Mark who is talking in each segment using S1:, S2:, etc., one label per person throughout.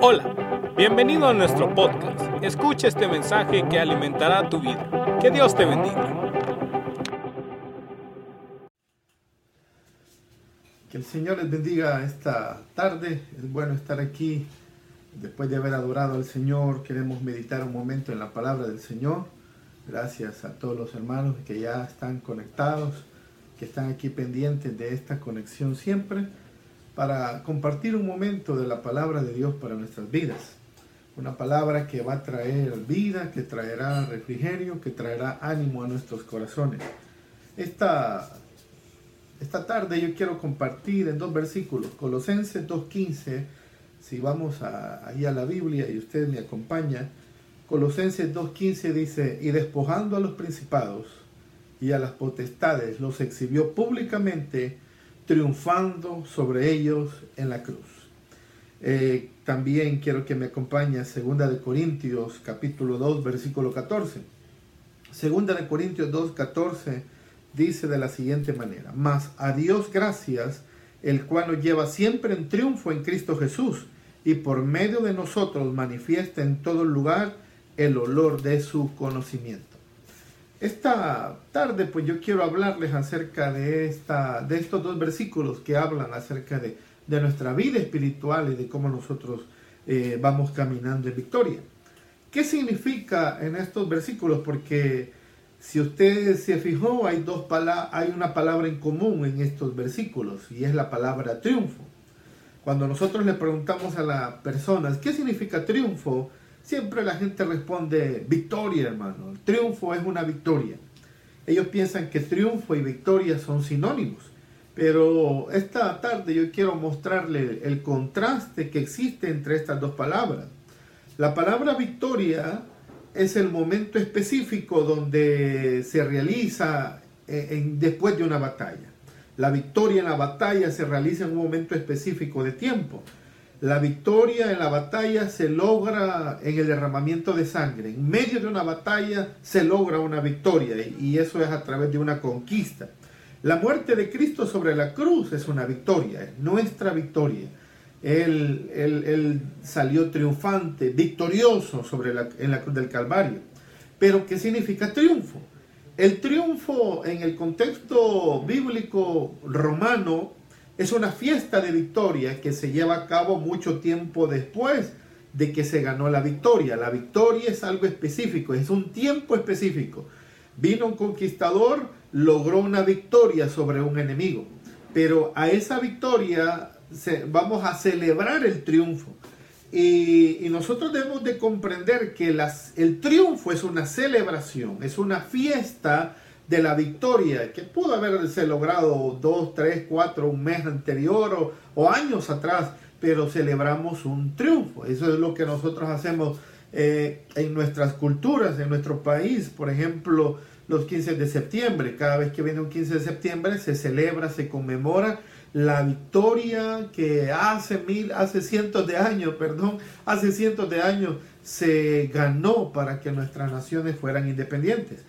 S1: Hola, bienvenido a nuestro podcast. Escucha este mensaje que alimentará tu vida. Que Dios te bendiga.
S2: Que el Señor les bendiga esta tarde. Es bueno estar aquí. Después de haber adorado al Señor, queremos meditar un momento en la palabra del Señor. Gracias a todos los hermanos que ya están conectados, que están aquí pendientes de esta conexión siempre para compartir un momento de la palabra de Dios para nuestras vidas. Una palabra que va a traer vida, que traerá refrigerio, que traerá ánimo a nuestros corazones. Esta, esta tarde yo quiero compartir en dos versículos, Colosenses 2.15, si vamos a, ahí a la Biblia y usted me acompaña, Colosenses 2.15 dice, y despojando a los principados y a las potestades, los exhibió públicamente, triunfando sobre ellos en la cruz. Eh, también quiero que me acompañe a Segunda de Corintios capítulo 2 versículo 14. Segunda de Corintios 2 14 dice de la siguiente manera, mas a Dios gracias, el cual nos lleva siempre en triunfo en Cristo Jesús y por medio de nosotros manifiesta en todo lugar el olor de su conocimiento. Esta tarde pues yo quiero hablarles acerca de, esta, de estos dos versículos que hablan acerca de, nuestra vida espiritual y de cómo nosotros eh, vamos caminando en victoria. ¿Qué significa en estos versículos? Porque si usted se fijó, hay, dos hay una palabra en común en estos versículos y es la palabra triunfo. Cuando nosotros le preguntamos a las personas, ¿qué significa triunfo? Siempre la gente responde victoria, hermano. Triunfo es una victoria. Ellos piensan que triunfo y victoria son sinónimos. Pero esta tarde yo quiero mostrarle el contraste que existe entre estas dos palabras. La palabra victoria es el momento específico donde se realiza eh, después de una batalla. La victoria en la batalla se realiza en un momento específico de tiempo. La victoria en la batalla se logra en el derramamiento de sangre. En medio de una batalla se logra una victoria y eso es a través de una conquista. La muerte de Cristo sobre la cruz es una victoria, es nuestra victoria. Él, salió triunfante, victorioso sobre la, en la cruz del Calvario. Pero ¿qué significa triunfo? El triunfo en el contexto bíblico romano es una fiesta de victoria que se lleva a cabo mucho tiempo después de que se ganó la victoria. La victoria es algo específico, es un tiempo específico. Vino un conquistador, logró una victoria sobre un enemigo, pero a esa victoria vamos a celebrar el triunfo. Y, nosotros debemos de comprender que el triunfo es una celebración, es una fiesta de la victoria que pudo haberse logrado dos, tres, cuatro, un mes anterior o, años atrás, pero celebramos un triunfo. Eso es lo que nosotros hacemos eh, en nuestras culturas, en nuestro país. Por ejemplo, los 15 de septiembre. Cada vez que viene un 15 de septiembre se celebra, se conmemora la victoria que hace mil, hace cientos de años, perdón, hace cientos de años se ganó para que nuestras naciones fueran independientes.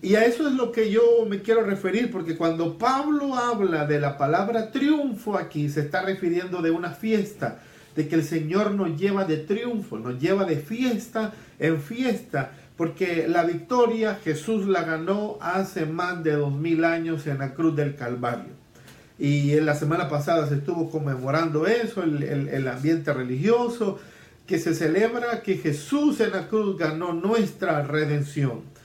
S2: Y a eso es lo que yo me quiero referir, porque cuando Pablo habla de la palabra triunfo aquí, se está refiriendo de una fiesta, de que el Señor nos lleva de triunfo, nos lleva de fiesta en fiesta, porque la victoria Jesús la ganó hace más de dos mil años en la cruz del Calvario. Y en la semana pasada se estuvo conmemorando eso, el, el ambiente religioso, que se celebra que Jesús en la cruz ganó nuestra redención.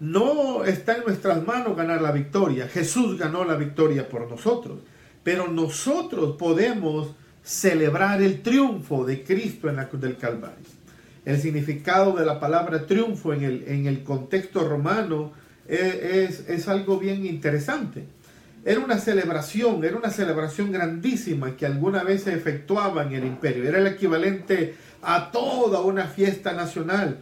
S2: No está en nuestras manos ganar la victoria. Jesús ganó la victoria por nosotros. Pero nosotros podemos celebrar el triunfo de Cristo en la cruz del Calvario. El significado de la palabra triunfo en el, contexto romano es, es algo bien interesante. Era una celebración, era una celebración grandísima que alguna vez se efectuaba en el imperio. Era el equivalente a toda una fiesta nacional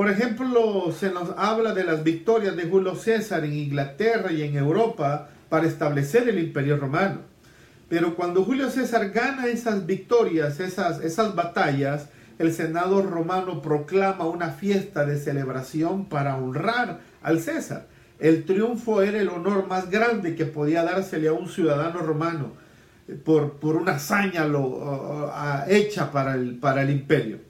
S2: por ejemplo, se nos habla de las victorias de Julio César en Inglaterra y en Europa para establecer el imperio romano. Pero cuando Julio César gana esas victorias, esas, esas batallas, el Senado romano proclama una fiesta de celebración para honrar al César. El triunfo era el honor más grande que podía dársele a un ciudadano romano. por, por una hazaña hecha para el, para el imperio.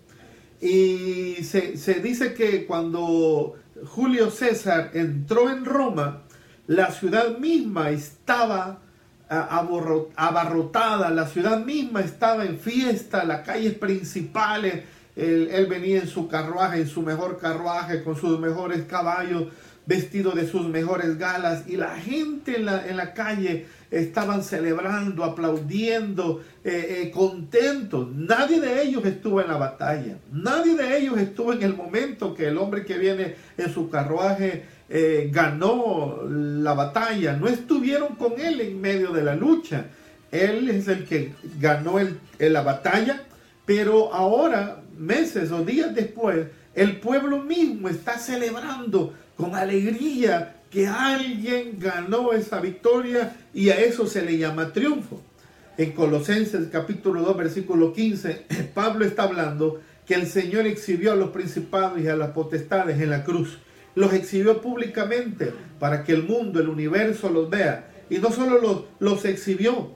S2: Y se, se dice que cuando Julio César entró en Roma, la ciudad misma estaba abarrotada, la ciudad misma estaba en fiesta, las calles principales, él, venía en su carruaje, en su mejor carruaje, con sus mejores caballos, vestido de sus mejores galas, y la gente en la, en la calle estaban celebrando, aplaudiendo, eh, eh, contentos. Nadie de ellos estuvo en la batalla, nadie de ellos estuvo en el momento que el hombre que viene en su carruaje eh, ganó la batalla, no estuvieron con él en medio de la lucha. Él es el que ganó el, la batalla, pero ahora, meses o días después, el pueblo mismo está celebrando con alegría que alguien ganó esa victoria y a eso se le llama triunfo. En Colosenses capítulo 2 versículo 15, Pablo está hablando que el Señor exhibió a los principados y a las potestades en la cruz los exhibió públicamente para que el mundo, el universo los vea. Y no solo los, los exhibió,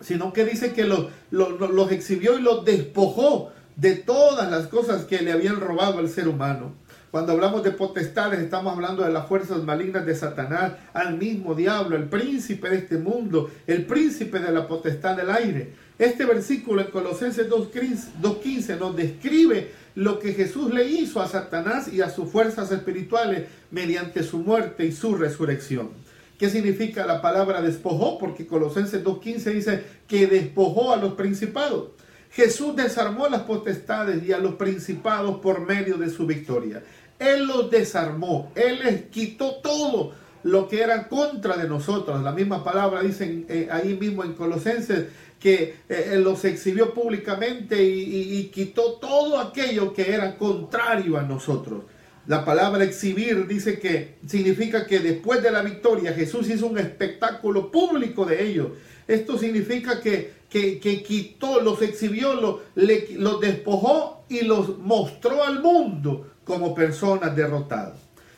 S2: sino que dice que los, los, exhibió y los despojó de todas las cosas que le habían robado al ser humano. Cuando hablamos de potestades, estamos hablando de las fuerzas malignas de Satanás, al mismo diablo, el príncipe de este mundo, el príncipe de la potestad del aire. Este versículo en Colosenses 2.15 nos describe lo que Jesús le hizo a Satanás y a sus fuerzas espirituales mediante su muerte y su resurrección. ¿Qué significa la palabra despojó? Porque Colosenses 2.15 dice que despojó a los principados. Jesús desarmó las potestades y a los principados por medio de su victoria. Él los desarmó, Él les quitó todo lo que era contra de nosotros. La misma palabra dice eh, ahí mismo en Colosenses que eh, los exhibió públicamente y, quitó todo aquello que era contrario a nosotros. La palabra exhibir dice que significa que después de la victoria Jesús hizo un espectáculo público de ellos. Esto significa que, que, quitó, los exhibió, los, despojó y los mostró al mundo como personas derrotadas.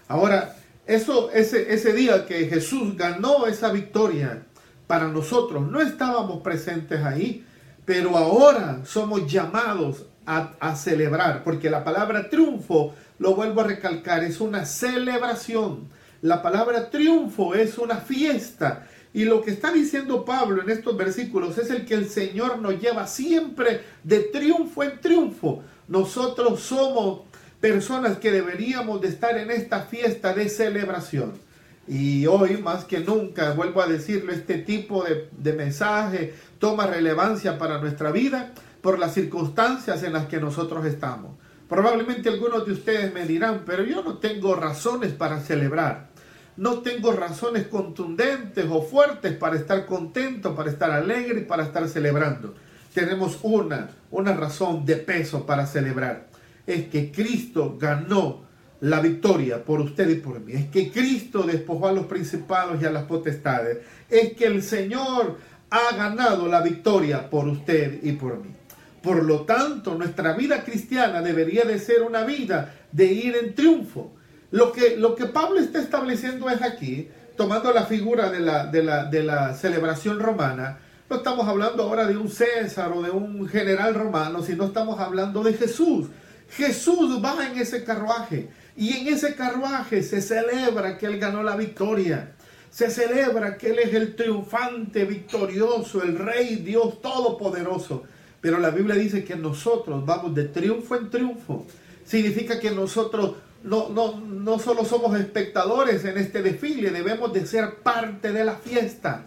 S2: Ahora, eso, ese, ese día que Jesús ganó esa victoria, para nosotros. No estábamos presentes ahí, pero ahora somos llamados a, celebrar, porque la palabra triunfo, lo vuelvo a recalcar, es una celebración. La palabra triunfo es una fiesta. Y lo que está diciendo Pablo en estos versículos es el que el Señor nos lleva siempre de triunfo en triunfo. Nosotros somos personas que deberíamos de estar en esta fiesta de celebración. Y hoy más que nunca, vuelvo a decirlo, este tipo de, mensaje toma relevancia para nuestra vida por las circunstancias en las que nosotros estamos. Probablemente algunos de ustedes me dirán, pero yo no tengo razones para celebrar. No tengo razones contundentes o fuertes para estar contento, para estar alegre y para estar celebrando. Tenemos una, una razón de peso para celebrar. Es que Cristo ganó la victoria por usted y por mí. Es que Cristo despojó a los principados y a las potestades. Es que el Señor ha ganado la victoria por usted y por mí. Por lo tanto, nuestra vida cristiana debería de ser una vida de ir en triunfo. Lo que, lo que Pablo está estableciendo es aquí, tomando la figura de la, de la, de la celebración romana, no estamos hablando ahora de un César o de un general romano, sino estamos hablando de Jesús. Jesús va en ese carruaje. Y en ese carruaje se celebra que Él ganó la victoria. Se celebra que Él es el triunfante, victorioso, el Rey, Dios Todopoderoso. Pero la Biblia dice que nosotros vamos de triunfo en triunfo. Significa que nosotros no, no, no solo somos espectadores en este desfile, debemos de ser parte de la fiesta.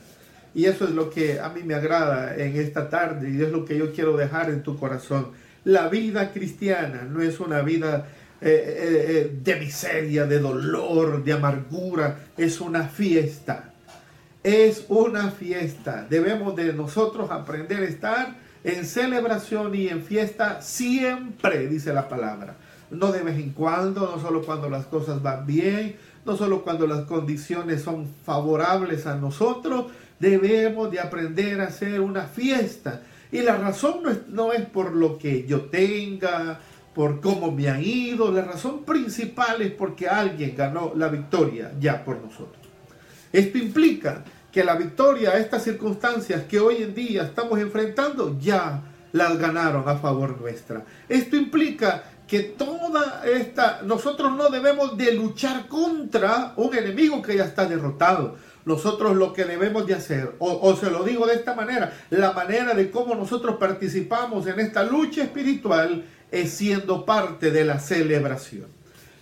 S2: Y eso es lo que a mí me agrada en esta tarde y es lo que yo quiero dejar en tu corazón. La vida cristiana no es una vida eh, eh, eh, de miseria, de dolor, de amargura. Es una fiesta. Es una fiesta. Debemos de nosotros aprender a estar en celebración y en fiesta siempre, dice la palabra. No de vez en cuando, no solo cuando las cosas van bien, no solo cuando las condiciones son favorables a nosotros, debemos de aprender a hacer una fiesta. Y la razón no es, no es por lo que yo tenga, por cómo me han ido. La razón principal es porque alguien ganó la victoria ya por nosotros. Esto implica que la victoria a estas circunstancias que hoy en día estamos enfrentando ya las ganaron a favor nuestra. Esto implica que toda esta, nosotros no debemos de luchar contra un enemigo que ya está derrotado. Nosotros lo que debemos de hacer, o, o, se lo digo de esta manera, la manera de cómo nosotros participamos en esta lucha espiritual es siendo parte de la celebración.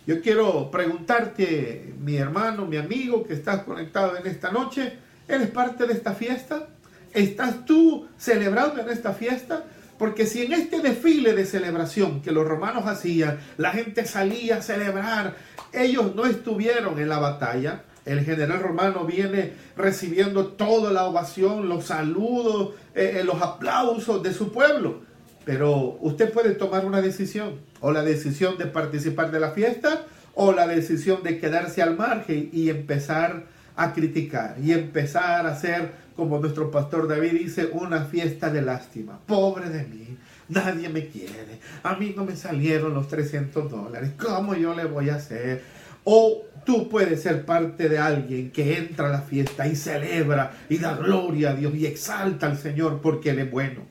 S2: Yo quiero preguntarte, mi hermano, mi amigo que estás conectado en esta noche, ¿eres parte de esta fiesta? ¿Estás tú celebrando en esta fiesta? Porque si en este desfile de celebración que los romanos hacían, la gente salía a celebrar, ellos no estuvieron en la batalla, el general romano viene recibiendo toda la ovación, los saludos, eh, eh, los aplausos de su pueblo. Pero usted puede tomar una decisión, o la decisión de participar de la fiesta, o la decisión de quedarse al margen y empezar a criticar, y empezar a hacer, como nuestro pastor David dice, una fiesta de lástima. Pobre de mí, nadie me quiere, a mí no me salieron los 300 dólares, ¿cómo yo le voy a hacer? O tú puedes ser parte de alguien que entra a la fiesta y celebra y da gloria a Dios y exalta al Señor porque Él es bueno.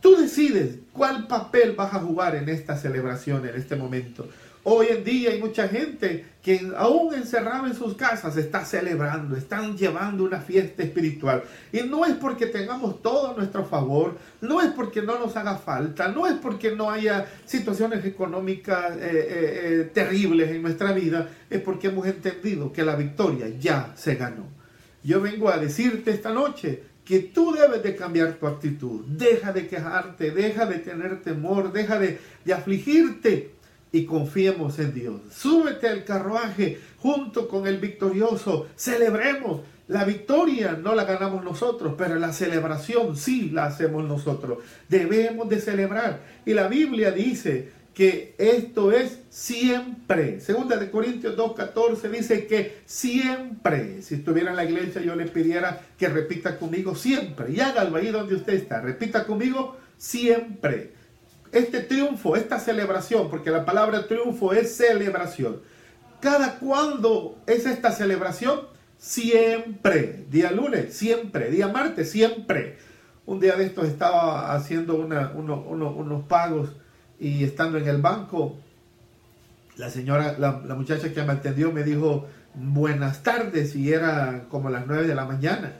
S2: Tú decides cuál papel vas a jugar en esta celebración, en este momento. Hoy en día hay mucha gente que aún encerrada en sus casas está celebrando, están llevando una fiesta espiritual. Y no es porque tengamos todo a nuestro favor, no es porque no nos haga falta, no es porque no haya situaciones económicas eh, eh, eh, terribles en nuestra vida, es porque hemos entendido que la victoria ya se ganó. Yo vengo a decirte esta noche, que tú debes de cambiar tu actitud. Deja de quejarte, deja de tener temor, deja de, de afligirte y confiemos en Dios. Súbete al carruaje junto con el victorioso. Celebremos. La victoria no la ganamos nosotros, pero la celebración sí la hacemos nosotros. Debemos de celebrar. Y la Biblia dice que esto es siempre. Segunda de Corintios 2.14 dice que siempre, si estuviera en la iglesia yo le pidiera que repita conmigo siempre. Y hágalo ahí donde usted está. Repita conmigo siempre. Este triunfo, esta celebración, porque la palabra triunfo es celebración. ¿Cada cuándo es esta celebración? Siempre. Día lunes, siempre. Día martes, siempre. Un día de estos estaba haciendo unos pagos y estando en el banco, la señora, la, muchacha que me atendió me dijo buenas tardes y era como las 9 de la mañana.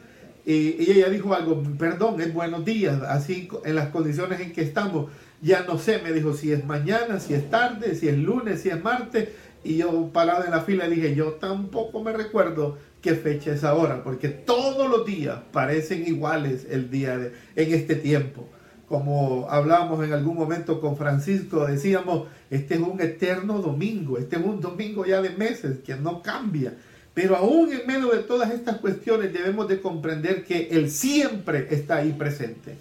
S2: Y, y, ella dijo algo, perdón, es buenos días, así en las condiciones en que estamos. Ya no sé, me dijo si es mañana, si es tarde, si es lunes, si es martes. Y yo parado en la fila dije, yo tampoco me recuerdo qué fecha es ahora, porque todos los días parecen iguales el día de, en este tiempo como hablábamos en algún momento con Francisco, decíamos, este es un eterno domingo, este es un domingo ya de meses que no cambia. Pero aún en medio de todas estas cuestiones debemos de comprender que Él siempre está ahí presente.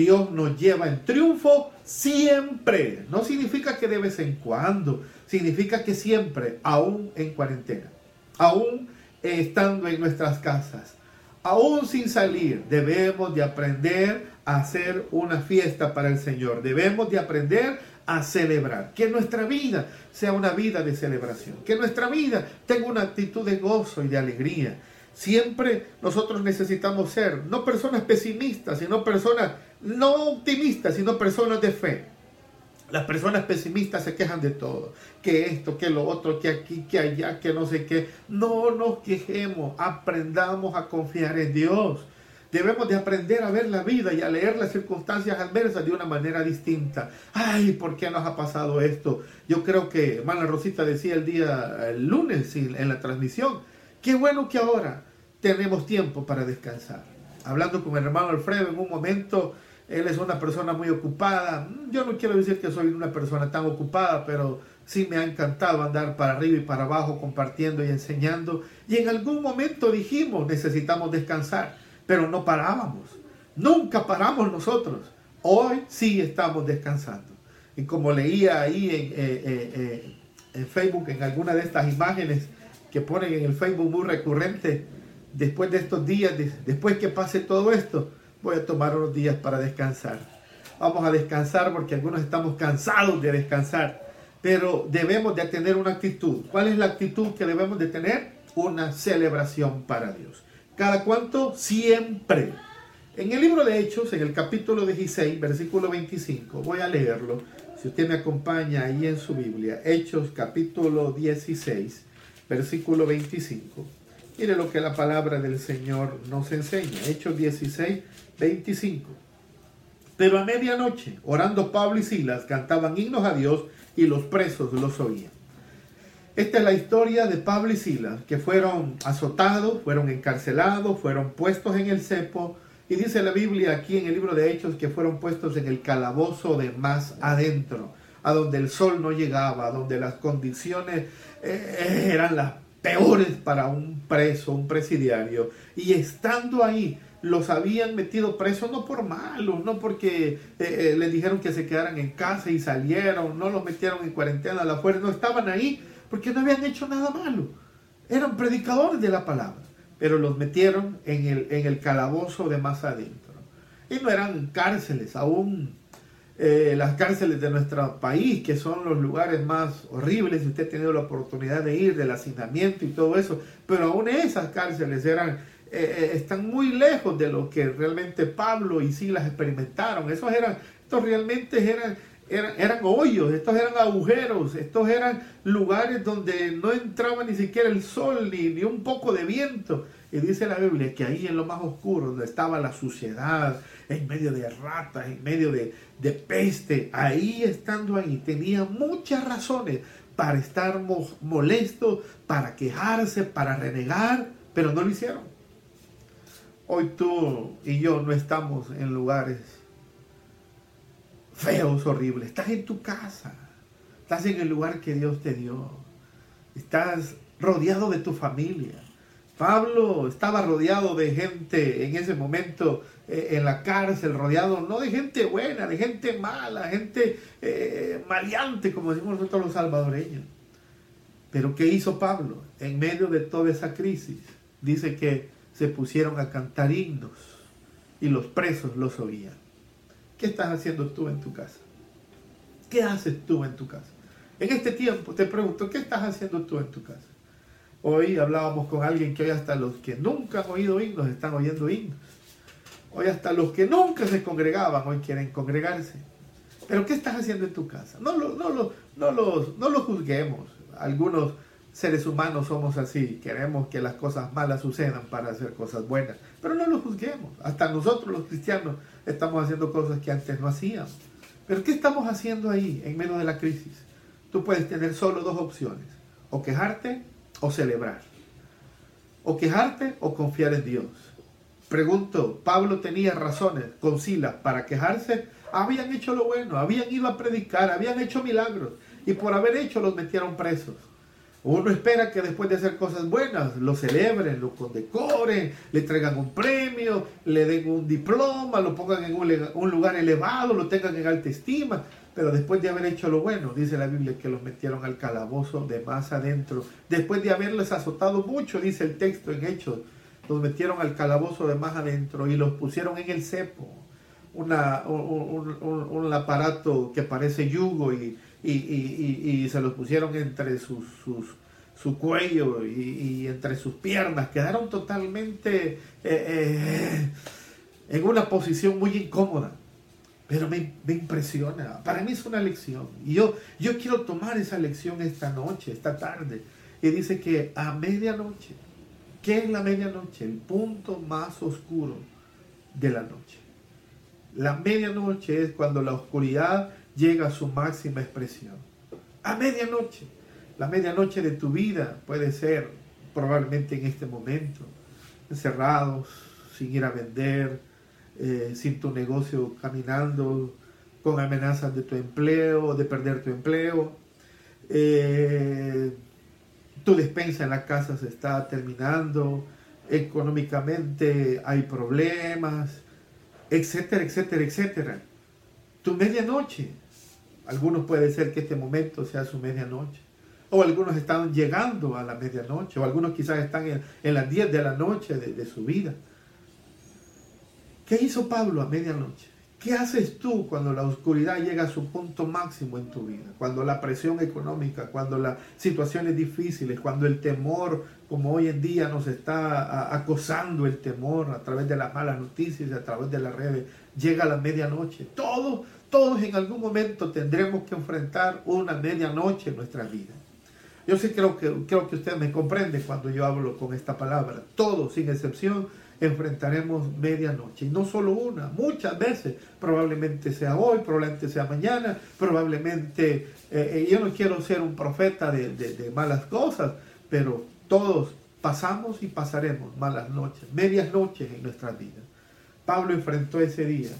S2: Dios nos lleva en triunfo siempre. No significa que de vez en cuando, significa que siempre, aún en cuarentena, aún estando en nuestras casas, aún sin salir, debemos de aprender a hacer una fiesta para el Señor. Debemos de aprender a celebrar. Que nuestra vida sea una vida de celebración. Que nuestra vida tenga una actitud de gozo y de alegría. Siempre nosotros necesitamos ser no personas pesimistas, sino personas no optimistas, sino personas de fe. Las personas pesimistas se quejan de todo, que esto, que lo otro, que aquí, que allá, que no sé qué. No nos quejemos, aprendamos a confiar en Dios. Debemos de aprender a ver la vida y a leer las circunstancias adversas de una manera distinta. Ay, ¿por qué nos ha pasado esto? Yo creo que hermana Rosita decía el día lunes en la transmisión, qué bueno que ahora tenemos tiempo para descansar. Hablando con el hermano Alfredo en un momento, él es una persona muy ocupada. Yo no quiero decir que soy una persona tan ocupada, pero sí me ha encantado andar para arriba y para abajo compartiendo y enseñando. Y en algún momento dijimos, necesitamos descansar, pero no parábamos. Nunca paramos nosotros. Hoy sí estamos descansando. Y como leía ahí en, eh, eh, eh, en Facebook, en alguna de estas imágenes que ponen en el Facebook muy recurrente, después de estos días, después que pase todo esto, voy a tomar unos días para descansar. Vamos a descansar porque algunos estamos cansados de descansar, pero debemos de tener una actitud. ¿Cuál es la actitud que debemos de tener? Una celebración para Dios. ¿Cada cuánto? Siempre. En el libro de Hechos, en el capítulo 16, versículo 25, voy a leerlo. Si usted me acompaña ahí en su Biblia, Hechos capítulo 16, versículo 25. Mire lo que la palabra del Señor nos enseña. Hechos 16, 25. Pero a medianoche, orando Pablo y Silas, cantaban himnos a Dios y los presos los oían. Esta es la historia de Pablo y Silas, que fueron azotados, fueron encarcelados, fueron puestos en el cepo, y dice la Biblia aquí en el libro de Hechos que fueron puestos en el calabozo de más adentro, a donde el sol no llegaba, a donde las condiciones eh, eran las peores para un preso, un presidiario. Y estando ahí, los habían metido presos no por malos, no porque eh, eh, les dijeron que se quedaran en casa y salieron, no los metieron en cuarentena a la fuerza, no estaban ahí porque no habían hecho nada malo. Eran predicadores de la palabra pero los metieron en el, en el calabozo de más adentro. Y no eran cárceles, aún eh, las cárceles de nuestro país, que son los lugares más horribles, si usted ha tenido la oportunidad de ir, del hacinamiento y todo eso, pero aún esas cárceles eran, eh, eh, están muy lejos de lo que realmente Pablo y Silas experimentaron. Esos eran, estos realmente eran eran, hoyos, estos eran agujeros, estos eran lugares donde no entraba ni siquiera el sol ni, ni un poco de viento. Y dice la Biblia que ahí en lo más oscuro, donde estaba la suciedad, en medio de ratas, en medio de, de peste, ahí estando ahí, tenía muchas razones para estar molesto, para quejarse, para renegar, pero no lo hicieron. Hoy tú y yo no estamos en lugares feos, horribles. Estás en tu casa. Estás en el lugar que Dios te dio. Estás rodeado de tu familia. Pablo estaba rodeado de gente en ese momento eh, en la cárcel, rodeado no de gente buena, de gente mala, gente eh, maleante, como decimos nosotros los salvadoreños. Pero ¿qué hizo Pablo? En medio de toda esa crisis, dice que se pusieron a cantar himnos y los presos los oían. ¿Qué estás haciendo tú en tu casa? ¿Qué haces tú en tu casa? En este tiempo te pregunto, ¿qué estás haciendo tú en tu casa? Hoy hablábamos con alguien que hoy hasta los que nunca han oído himnos están oyendo himnos. Hoy hasta los que nunca se congregaban hoy quieren congregarse. Pero ¿qué estás haciendo en tu casa? No lo, no lo, no los, no lo juzguemos. Algunos seres humanos somos así. Queremos que las cosas malas sucedan para hacer cosas buenas. Pero no lo juzguemos. Hasta nosotros los cristianos estamos haciendo cosas que antes no hacíamos. Pero ¿qué estamos haciendo ahí en medio de la crisis? Tú puedes tener solo dos opciones. O quejarte o celebrar. O quejarte o confiar en Dios. Pregunto, ¿Pablo tenía razones con Silas para quejarse? Habían hecho lo bueno, habían ido a predicar, habían hecho milagros y por haber hecho los metieron presos. Uno espera que después de hacer cosas buenas lo celebren, lo condecoren, le traigan un premio, le den un diploma, lo pongan en un, lugar elevado, lo tengan en alta estima. Pero después de haber hecho lo bueno, dice la Biblia que los metieron al calabozo de más adentro. Después de haberles azotado mucho, dice el texto en Hechos, los metieron al calabozo de más adentro y los pusieron en el cepo. Una, un, aparato que parece yugo y, y, se los pusieron entre sus, su cuello y, entre sus piernas. Quedaron totalmente eh, eh, en una posición muy incómoda. Pero me, impresiona. Para mí es una lección. Y yo, yo quiero tomar esa lección esta noche, esta tarde. Y dice que a medianoche, ¿qué es la medianoche? El punto más oscuro de la noche. La medianoche es cuando la oscuridad llega a su máxima expresión. A medianoche. La medianoche de tu vida puede ser probablemente en este momento, encerrados, sin ir a vender, eh, sin tu negocio caminando, con amenazas de tu empleo, de perder tu empleo. Eh, tu despensa en la casa se está terminando, económicamente hay problemas, etcétera, etcétera, etcétera. Tu medianoche. Algunos puede ser que este momento sea su medianoche. O algunos están llegando a la medianoche, o algunos quizás están en, las 10 de la noche de su vida. ¿Qué hizo Pablo a medianoche? ¿Qué haces tú cuando la oscuridad llega a su punto máximo en tu vida? Cuando la presión económica, cuando las situaciones difíciles, cuando el temor, como hoy en día nos está acosando el temor a través de las malas noticias, a través de las redes, llega la medianoche. Todos, todos en algún momento tendremos que enfrentar una medianoche en nuestra vida. Yo sí creo que, creo que usted me comprende cuando yo hablo con esta palabra. Todos, sin excepción, enfrentaremos medianoche. Y no solo una, muchas veces. Probablemente sea hoy, probablemente sea mañana, probablemente... Eh, eh, yo no quiero ser un profeta de, de malas cosas, pero todos pasamos y pasaremos malas noches, medias noches en nuestras vidas. Pablo enfrentó ese día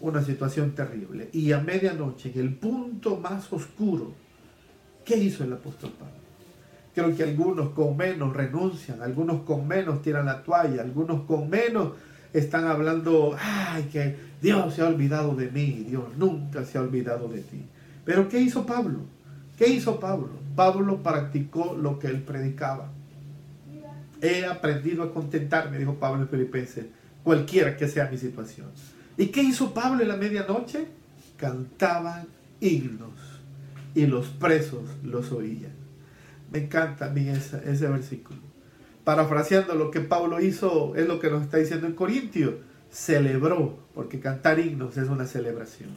S2: una situación terrible. Y a medianoche, en el punto más oscuro, ¿qué hizo el apóstol Pablo? Creo que algunos con menos renuncian, algunos con menos tiran la toalla, algunos con menos están hablando, ay, que Dios se ha olvidado de mí, Dios nunca se ha olvidado de ti. Pero ¿qué hizo Pablo? ¿Qué hizo Pablo? Pablo practicó lo que él predicaba. He aprendido a contentarme, dijo Pablo en Filipenses, cualquiera que sea mi situación. ¿Y qué hizo Pablo en la medianoche? Cantaban himnos y los presos los oían. Me encanta a mí ese, versículo. Parafraseando lo que Pablo hizo, es lo que nos está diciendo en Corintios. Celebró, porque cantar himnos es una celebración.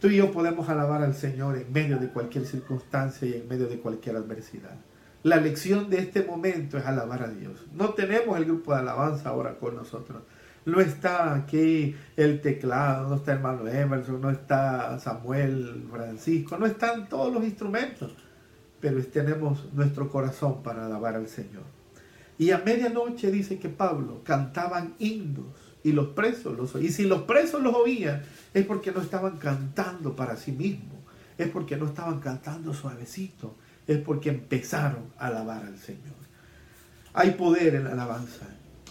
S2: Tú y yo podemos alabar al Señor en medio de cualquier circunstancia y en medio de cualquier adversidad. La lección de este momento es alabar a Dios. No tenemos el grupo de alabanza ahora con nosotros. No está aquí el teclado, no está hermano Emerson, no está Samuel Francisco, no están todos los instrumentos pero tenemos nuestro corazón para alabar al Señor. Y a medianoche dice que Pablo cantaban himnos y los presos los oían. Y si los presos los oían, es porque no estaban cantando para sí mismos, es porque no estaban cantando suavecito, es porque empezaron a alabar al Señor. Hay poder en la alabanza,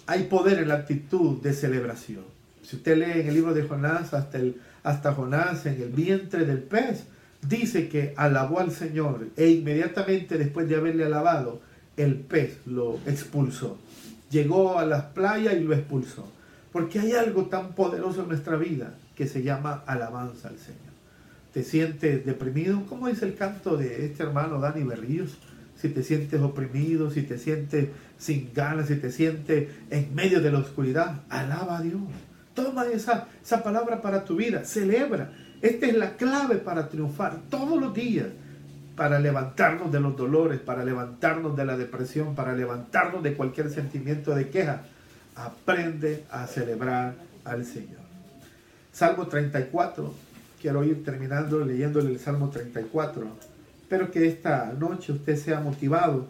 S2: hay poder en la actitud de celebración. Si usted lee en el libro de Jonás, hasta, Jonás en el vientre del pez, dice que alabó al Señor e inmediatamente después de haberle alabado, el pez lo expulsó. Llegó a las playas y lo expulsó. Porque hay algo tan poderoso en nuestra vida que se llama alabanza al Señor. ¿Te sientes deprimido? ¿Cómo es el canto de este hermano Dani Berríos? Si te sientes oprimido, si te sientes sin ganas, si te sientes en medio de la oscuridad, alaba a Dios. Toma esa, esa palabra para tu vida, celebra. Esta es la clave para triunfar todos los días, para levantarnos de los dolores, para levantarnos de la depresión, para levantarnos de cualquier sentimiento de queja. Aprende a celebrar al Señor. Salmo 34, quiero ir terminando leyéndole el Salmo 34. Espero que esta noche usted sea motivado.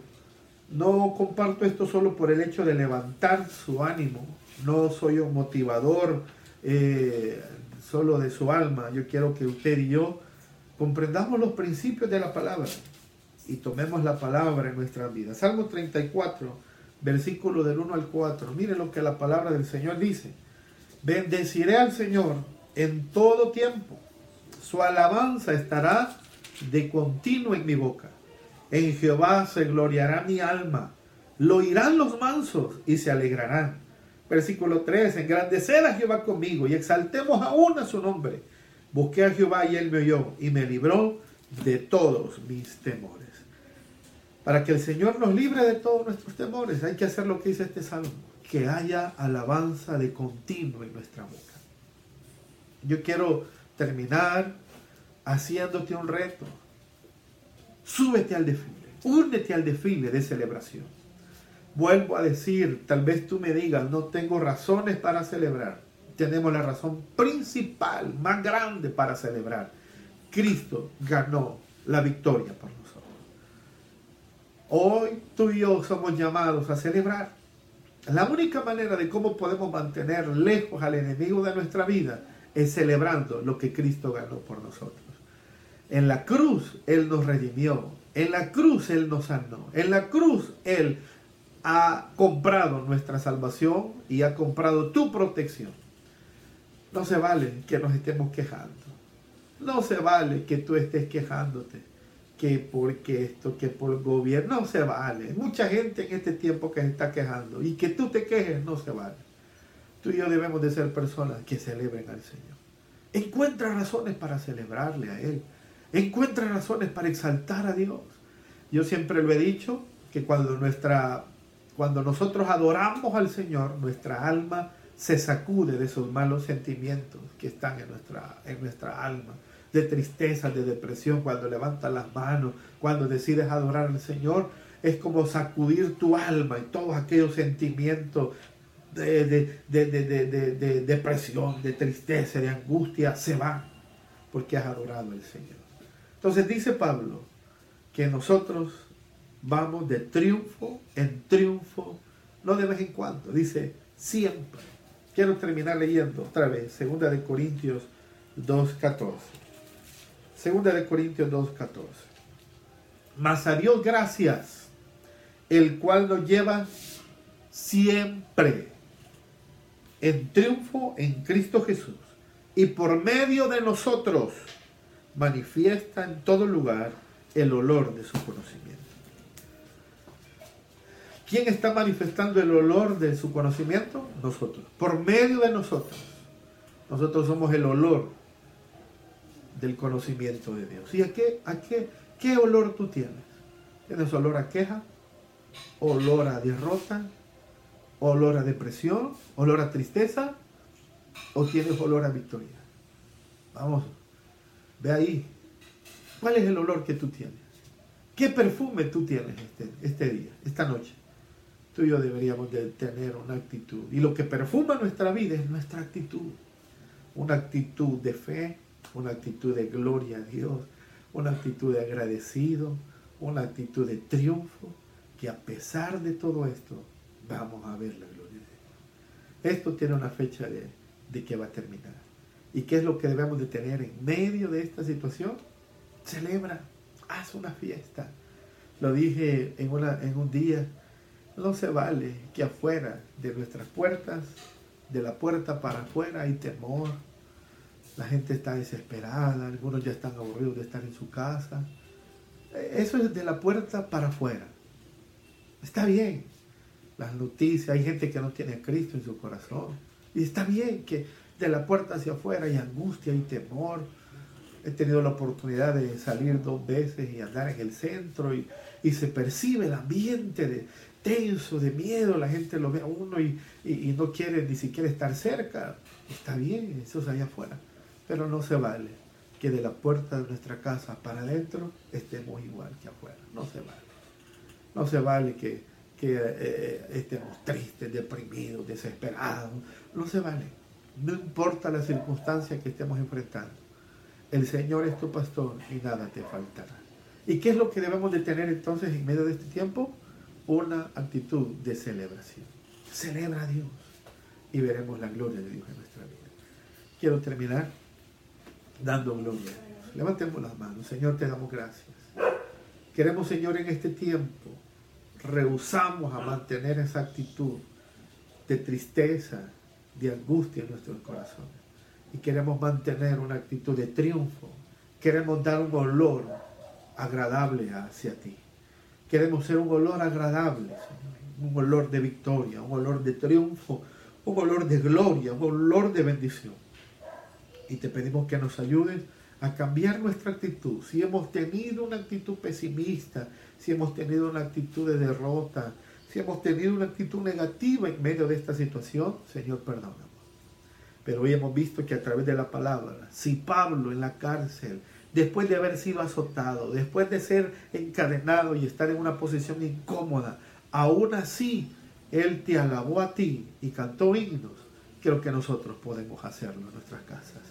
S2: No comparto esto solo por el hecho de levantar su ánimo. No soy un motivador. Eh, solo de su alma. Yo quiero que usted y yo comprendamos los principios de la palabra y tomemos la palabra en nuestra vida. Salmo 34, versículo del 1 al 4. Mire lo que la palabra del Señor dice. Bendeciré al Señor en todo tiempo. Su alabanza estará de continuo en mi boca. En Jehová se gloriará mi alma. Lo oirán los mansos y se alegrarán. Versículo 3, engrandeced a Jehová conmigo y exaltemos aún a su nombre. Busqué a Jehová y él me oyó y me libró de todos mis temores. Para que el Señor nos libre de todos nuestros temores, hay que hacer lo que dice este salmo, que haya alabanza de continuo en nuestra boca. Yo quiero terminar haciéndote un reto. Súbete al desfile, únete al desfile de celebración. Vuelvo a decir, tal vez tú me digas, no tengo razones para celebrar. Tenemos la razón principal, más grande para celebrar. Cristo ganó la victoria por nosotros. Hoy tú y yo somos llamados a celebrar. La única manera de cómo podemos mantener lejos al enemigo de nuestra vida es celebrando lo que Cristo ganó por nosotros. En la cruz Él nos redimió. En la cruz Él nos sanó. En la cruz Él ha comprado nuestra salvación y ha comprado tu protección. No se vale que nos estemos quejando. No se vale que tú estés quejándote. Que porque esto, que por el gobierno. No se vale. Mucha gente en este tiempo que se está quejando. Y que tú te quejes no se vale. Tú y yo debemos de ser personas que celebren al Señor. Encuentra razones para celebrarle a Él. Encuentra razones para exaltar a Dios. Yo siempre lo he dicho, que cuando, nuestra, cuando nosotros adoramos al Señor, nuestra alma se sacude de esos malos sentimientos que están en nuestra, en nuestra alma, de tristeza, de depresión, cuando levantas las manos, cuando decides adorar al Señor, es como sacudir tu alma y todos aquellos sentimientos de, de, depresión, de tristeza, de angustia, se van porque has adorado al Señor. Entonces dice Pablo que nosotros vamos de triunfo en triunfo, no de vez en cuando, dice siempre. Quiero terminar leyendo otra vez, segunda de Corintios 2.14. Segunda de Corintios 2.14. Mas a Dios gracias, el cual nos lleva siempre en triunfo en Cristo Jesús y por medio de nosotros manifiesta en todo lugar el olor de su conocimiento. ¿Quién está manifestando el olor de su conocimiento? Nosotros. Por medio de nosotros. Nosotros somos el olor del conocimiento de Dios. ¿Y a qué, a qué, qué olor tú tienes? ¿Tienes olor a queja? ¿Olor a derrota? olor a depresión, olor a tristeza, o tienes olor a victoria. Vamos, ve ahí. ¿Cuál es el olor que tú tienes? ¿Qué perfume tú tienes este, este día, esta noche? Tú y yo deberíamos de tener una actitud. Y lo que perfuma nuestra vida es nuestra actitud. Una actitud de fe, una actitud de gloria a Dios, una actitud de agradecido, una actitud de triunfo, que a pesar de todo esto, vamos a ver la gloria de Dios. Esto tiene una fecha de, que va a terminar. ¿Y qué es lo que debemos de tener en medio de esta situación? Celebra, haz una fiesta. Lo dije en, una, en un día, no se vale que afuera de nuestras puertas, de la puerta para afuera hay temor. La gente está desesperada, algunos ya están aburridos de estar en su casa. Eso es de la puerta para afuera. Está bien, las noticias, hay gente que no tiene a Cristo en su corazón. Y está bien que de la puerta hacia afuera hay angustia, y temor. He tenido la oportunidad de salir dos veces y andar en el centro y, se percibe el ambiente de tenso, de miedo, la gente lo ve a uno y, no quiere ni siquiera estar cerca. Está bien, eso es allá afuera. Pero no se vale que de la puerta de nuestra casa para adentro estemos igual que afuera. No se vale. No se vale que que eh, estemos tristes, deprimidos, desesperados. No se vale. No importa la circunstancia que estemos enfrentando. El Señor es tu pastor y nada te faltará. ¿Y qué es lo que debemos de tener entonces en medio de este tiempo? Una actitud de celebración. Celebra a Dios y veremos la gloria de Dios en nuestra vida. Quiero terminar dando gloria. Levantemos las manos. Señor, te damos gracias. Queremos, Señor, en este tiempo rehusamos a mantener esa actitud de tristeza, de angustia en nuestros corazones. Y queremos mantener una actitud de triunfo. Queremos dar un olor agradable hacia ti. Queremos ser un olor agradable, un olor de victoria, un olor de triunfo, un olor de gloria, un olor de bendición. Y te pedimos que nos ayudes a cambiar nuestra actitud. Si hemos tenido una actitud pesimista, si hemos tenido una actitud de derrota, si hemos tenido una actitud negativa en medio de esta situación, Señor, perdónanos. Pero hoy hemos visto que a través de la palabra, si Pablo en la cárcel, después de haber sido azotado, después de ser encadenado y estar en una posición incómoda, aún así él te alabó a ti y cantó himnos, creo que nosotros podemos hacerlo en nuestras casas.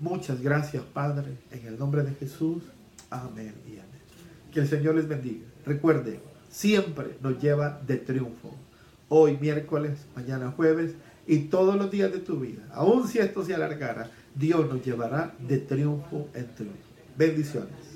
S2: Muchas gracias, Padre, en el nombre de Jesús. Amén y amén. Que el Señor les bendiga. Recuerde, siempre nos lleva de triunfo. Hoy miércoles, mañana jueves y todos los días de tu vida. Aun si esto se alargara, Dios nos llevará de triunfo en triunfo. Bendiciones.